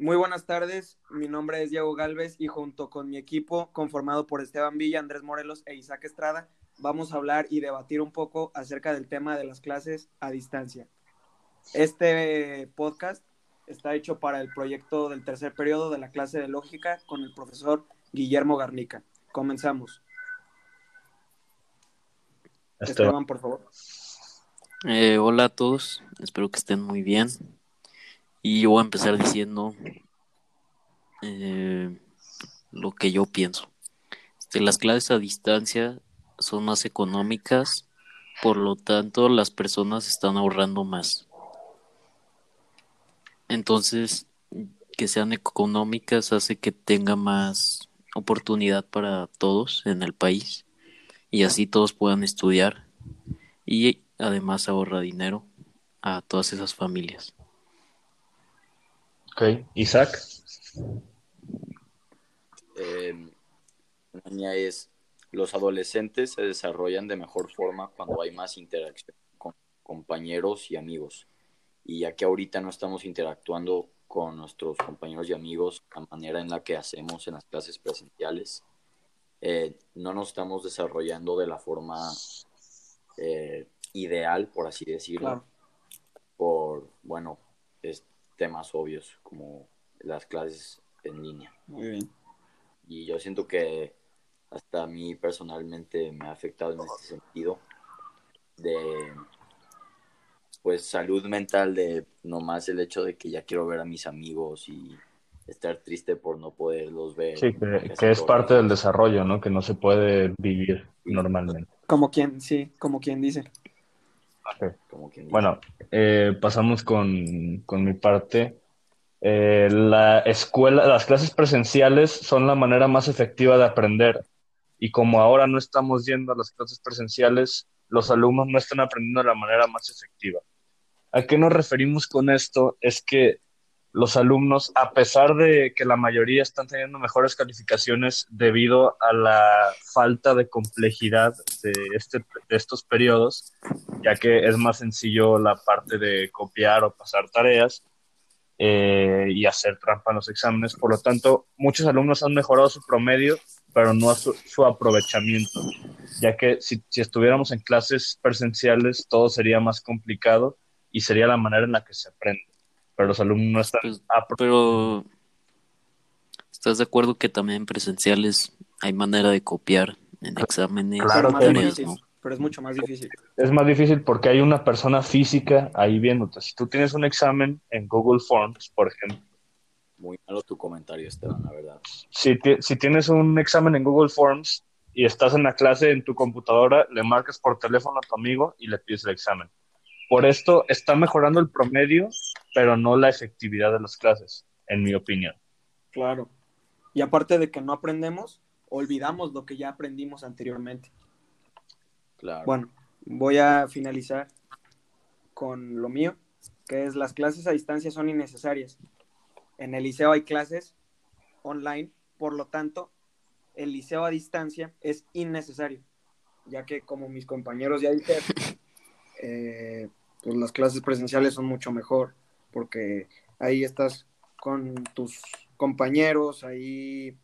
Muy buenas tardes, mi nombre es Diego Galvez y junto con mi equipo, conformado por Esteban Villa, Andrés Morelos e Isaac Estrada, vamos a hablar y debatir un poco acerca del tema de las clases a distancia. Este podcast está hecho para el proyecto del tercer periodo de la clase de lógica con el profesor Guillermo Garnica. Comenzamos. Esteban, por favor. Eh, hola a todos, espero que estén muy bien. Y yo voy a empezar diciendo eh, lo que yo pienso. Este, las clases a distancia son más económicas, por lo tanto las personas están ahorrando más. Entonces, que sean económicas hace que tenga más oportunidad para todos en el país y así todos puedan estudiar y además ahorra dinero a todas esas familias. Ok, Isaac. Eh, la mía es, los adolescentes se desarrollan de mejor forma cuando hay más interacción con compañeros y amigos. Y ya que ahorita no estamos interactuando con nuestros compañeros y amigos la manera en la que hacemos en las clases presenciales, eh, no nos estamos desarrollando de la forma eh, ideal, por así decirlo, por, bueno, temas obvios como las clases en línea. Muy bien. Y yo siento que hasta a mí personalmente me ha afectado en este sentido de pues salud mental de nomás el hecho de que ya quiero ver a mis amigos y estar triste por no poderlos ver. Sí, que, es parte del desarrollo, ¿no? Que no se puede vivir normalmente. Como quien, sí, como quien dice. Bueno, eh, pasamos con, con, mi parte. Eh, la escuela, las clases presenciales son la manera más efectiva de aprender. Y como ahora no estamos yendo a las clases presenciales, los alumnos no están aprendiendo de la manera más efectiva. ¿A qué nos referimos con esto? Es que los alumnos, a pesar de que la mayoría están teniendo mejores calificaciones debido a la falta de complejidad de, este, de estos periodos, ya que es más sencillo la parte de copiar o pasar tareas eh, y hacer trampa en los exámenes. Por lo tanto, muchos alumnos han mejorado su promedio, pero no su, su aprovechamiento, ya que si, si estuviéramos en clases presenciales todo sería más complicado y sería la manera en la que se aprende pero los alumnos no están. Pues, pero, ¿estás de acuerdo que también en presenciales hay manera de copiar en exámenes? Claro, pero es mucho más difícil. Es más difícil porque hay una persona física ahí viéndote. Si tú tienes un examen en Google Forms, por ejemplo. Muy malo tu comentario, Esteban, la verdad. Si, si tienes un examen en Google Forms y estás en la clase en tu computadora, le marcas por teléfono a tu amigo y le pides el examen. Por esto está mejorando el promedio, pero no la efectividad de las clases, en mi opinión. Claro. Y aparte de que no aprendemos, olvidamos lo que ya aprendimos anteriormente. Claro. Bueno, voy a finalizar con lo mío, que es las clases a distancia son innecesarias. En el liceo hay clases online, por lo tanto, el liceo a distancia es innecesario, ya que como mis compañeros ya dijeron, eh, pues las clases presenciales son mucho mejor, porque ahí estás con tus compañeros, ahí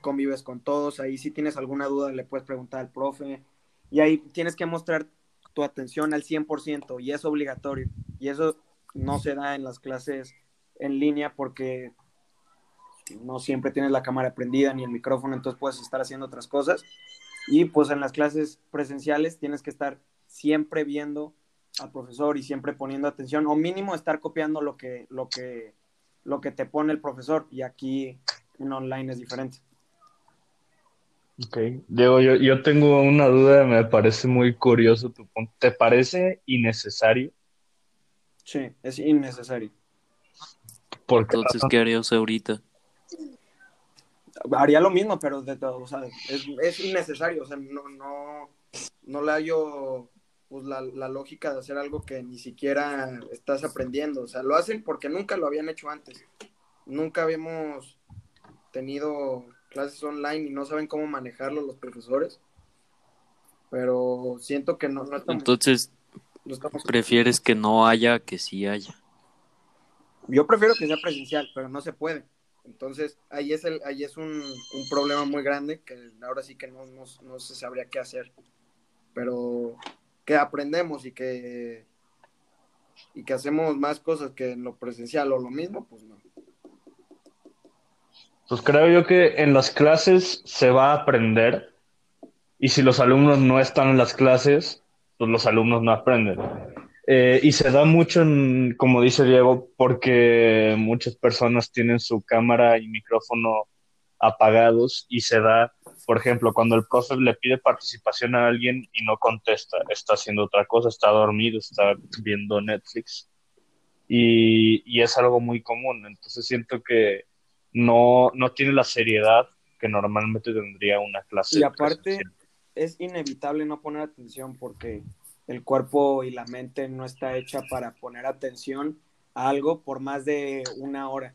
convives con todos, ahí si tienes alguna duda le puedes preguntar al profe, y ahí tienes que mostrar tu atención al 100% y es obligatorio, y eso no se da en las clases en línea porque no siempre tienes la cámara prendida ni el micrófono, entonces puedes estar haciendo otras cosas. Y pues en las clases presenciales tienes que estar siempre viendo al profesor y siempre poniendo atención, o mínimo estar copiando lo que, lo que, lo que te pone el profesor, y aquí en online es diferente. Ok, Diego, yo, yo tengo una duda, me parece muy curioso tu punto. ¿Te parece innecesario? Sí, es innecesario. ¿Por qué Entonces, ¿qué haría usted ahorita? Haría lo mismo, pero de todo, o sea, es, es innecesario, o sea, no, no, no le hallo pues la, la, lógica de hacer algo que ni siquiera estás aprendiendo. O sea, lo hacen porque nunca lo habían hecho antes. Nunca habíamos tenido clases online y no saben cómo manejarlo los profesores. Pero siento que no, no Entonces, prefieres que no haya que sí haya. Yo prefiero que sea presencial, pero no se puede. Entonces, ahí es, el, ahí es un, un problema muy grande que ahora sí que no, no, no se sabría qué hacer. Pero que aprendemos y que, y que hacemos más cosas que en lo presencial o lo mismo, pues no. Pues creo yo que en las clases se va a aprender y si los alumnos no están en las clases, pues los alumnos no aprenden. Eh, y se da mucho, como dice Diego, porque muchas personas tienen su cámara y micrófono apagados y se da, por ejemplo, cuando el profe le pide participación a alguien y no contesta, está haciendo otra cosa, está dormido, está viendo Netflix. Y, y es algo muy común. Entonces siento que no, no tiene la seriedad que normalmente tendría una clase. Y aparte, es inevitable no poner atención porque el cuerpo y la mente no está hecha para poner atención a algo por más de una hora.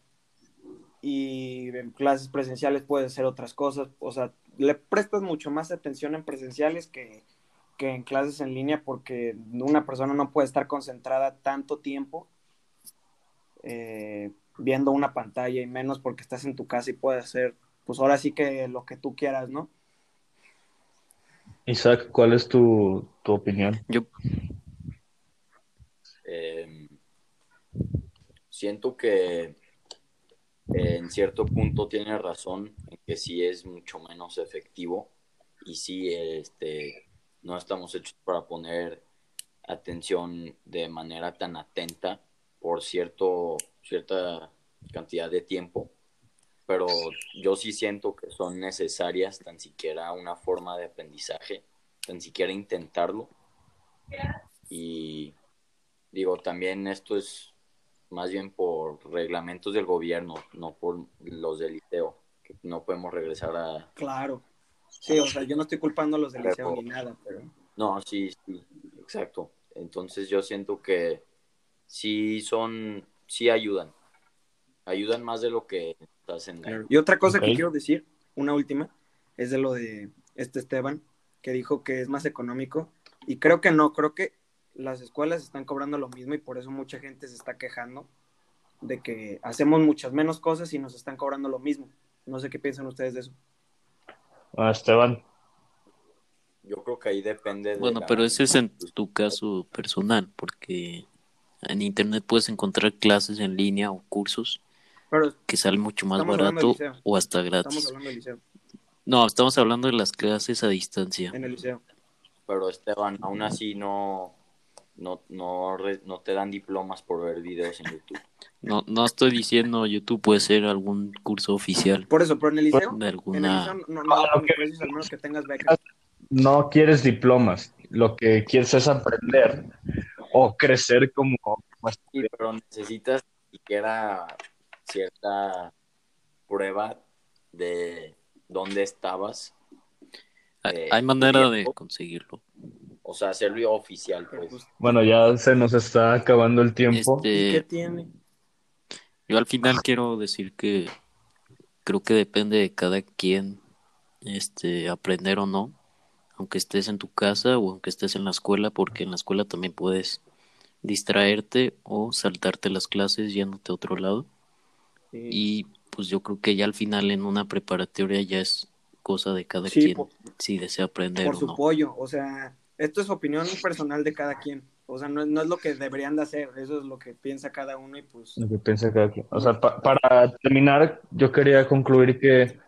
Y en clases presenciales puede ser otras cosas. O sea, le prestas mucho más atención en presenciales que, que en clases en línea porque una persona no puede estar concentrada tanto tiempo eh, viendo una pantalla y menos porque estás en tu casa y puedes hacer, pues ahora sí que lo que tú quieras, ¿no? Isaac, ¿cuál es tu, tu opinión? Yo, Eh, siento que en cierto punto tiene razón en que sí es mucho menos efectivo y sí este, no estamos hechos para poner atención de manera tan atenta por cierto, cierta cantidad de tiempo, pero yo sí siento que son necesarias tan siquiera una forma de aprendizaje, tan siquiera intentarlo. Y digo, también esto es más bien por reglamentos del gobierno, no por los del liceo, que no podemos regresar a... Claro. Sí, o sea, yo no estoy culpando a los del liceo ni nada, pero... No, sí, sí, exacto. Entonces yo siento que sí son, sí ayudan. Ayudan más de lo que hacen. Claro. Y otra cosa que quiero decir, una última, es de lo de este Esteban, que dijo que es más económico. Y creo que no, creo que las escuelas están cobrando lo mismo y por eso mucha gente se está quejando de que hacemos muchas menos cosas y nos están cobrando lo mismo. No sé qué piensan ustedes de eso. Ah, Esteban, Yo creo que ahí depende de bueno, la- pero ese es en tu caso personal, porque en internet puedes encontrar clases en línea o cursos Pero que salen mucho más Estamos barato o hasta estamos gratis. hablando del liceo, No, estamos hablando de las clases a distancia. en el liceo. Pero Esteban, aún así no, no, no, re- no te dan diplomas por ver videos en YouTube. No, no estoy diciendo YouTube puede ser algún curso oficial Por eso, pero en el liceo, de en el alguna... liceo no, no Ah, al menos que tengas becas. no quieres diplomas, lo que quieres es aprender o crecer como, Sí, pero necesitas siquiera cierta prueba de dónde estabas. Hay, eh, hay manera de conseguirlo. O sea, hacerlo oficial, pues. pues, Bueno, ya se nos está acabando el tiempo. ¿y qué Este, tiene? yo al final quiero decir que creo que depende de cada quien este aprender o no, aunque estés en tu casa o aunque estés en la escuela, porque en la escuela también puedes distraerte o saltarte las clases yéndote a otro lado. Sí. Y pues yo creo que ya al final en una preparatoria ya es cosa de cada Sí, quien por- si desea aprender por o su no. pollo. O sea, esto es opinión personal de cada quien. O sea, no, no es lo que deberían de hacer, eso es lo que piensa cada uno y pues... Lo que piensa cada quien. O sea, pa- para terminar, yo quería concluir que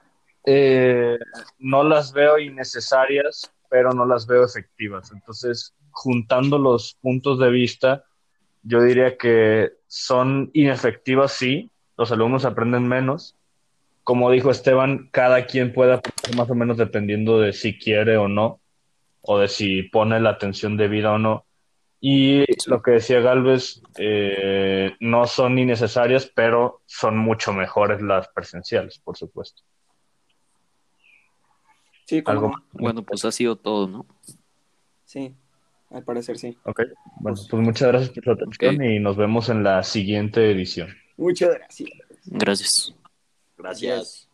eh, no las veo innecesarias, pero no las veo efectivas. Entonces, juntando los puntos de vista, yo diría que son inefectivas, sí, los alumnos aprenden menos. Como dijo Esteban, cada quien puede aprender más o menos dependiendo de si quiere o no, o de si pone la atención debida o no. Y lo que decía Galvez, eh, no son innecesarias, pero son mucho mejores las presenciales, por supuesto. Sí, como Algo no. Bueno, pues ha sido todo, ¿no? Sí, al parecer sí. Ok, bueno, pues muchas gracias por su atención y nos vemos en la siguiente edición. Muchas gracias. Gracias. Gracias.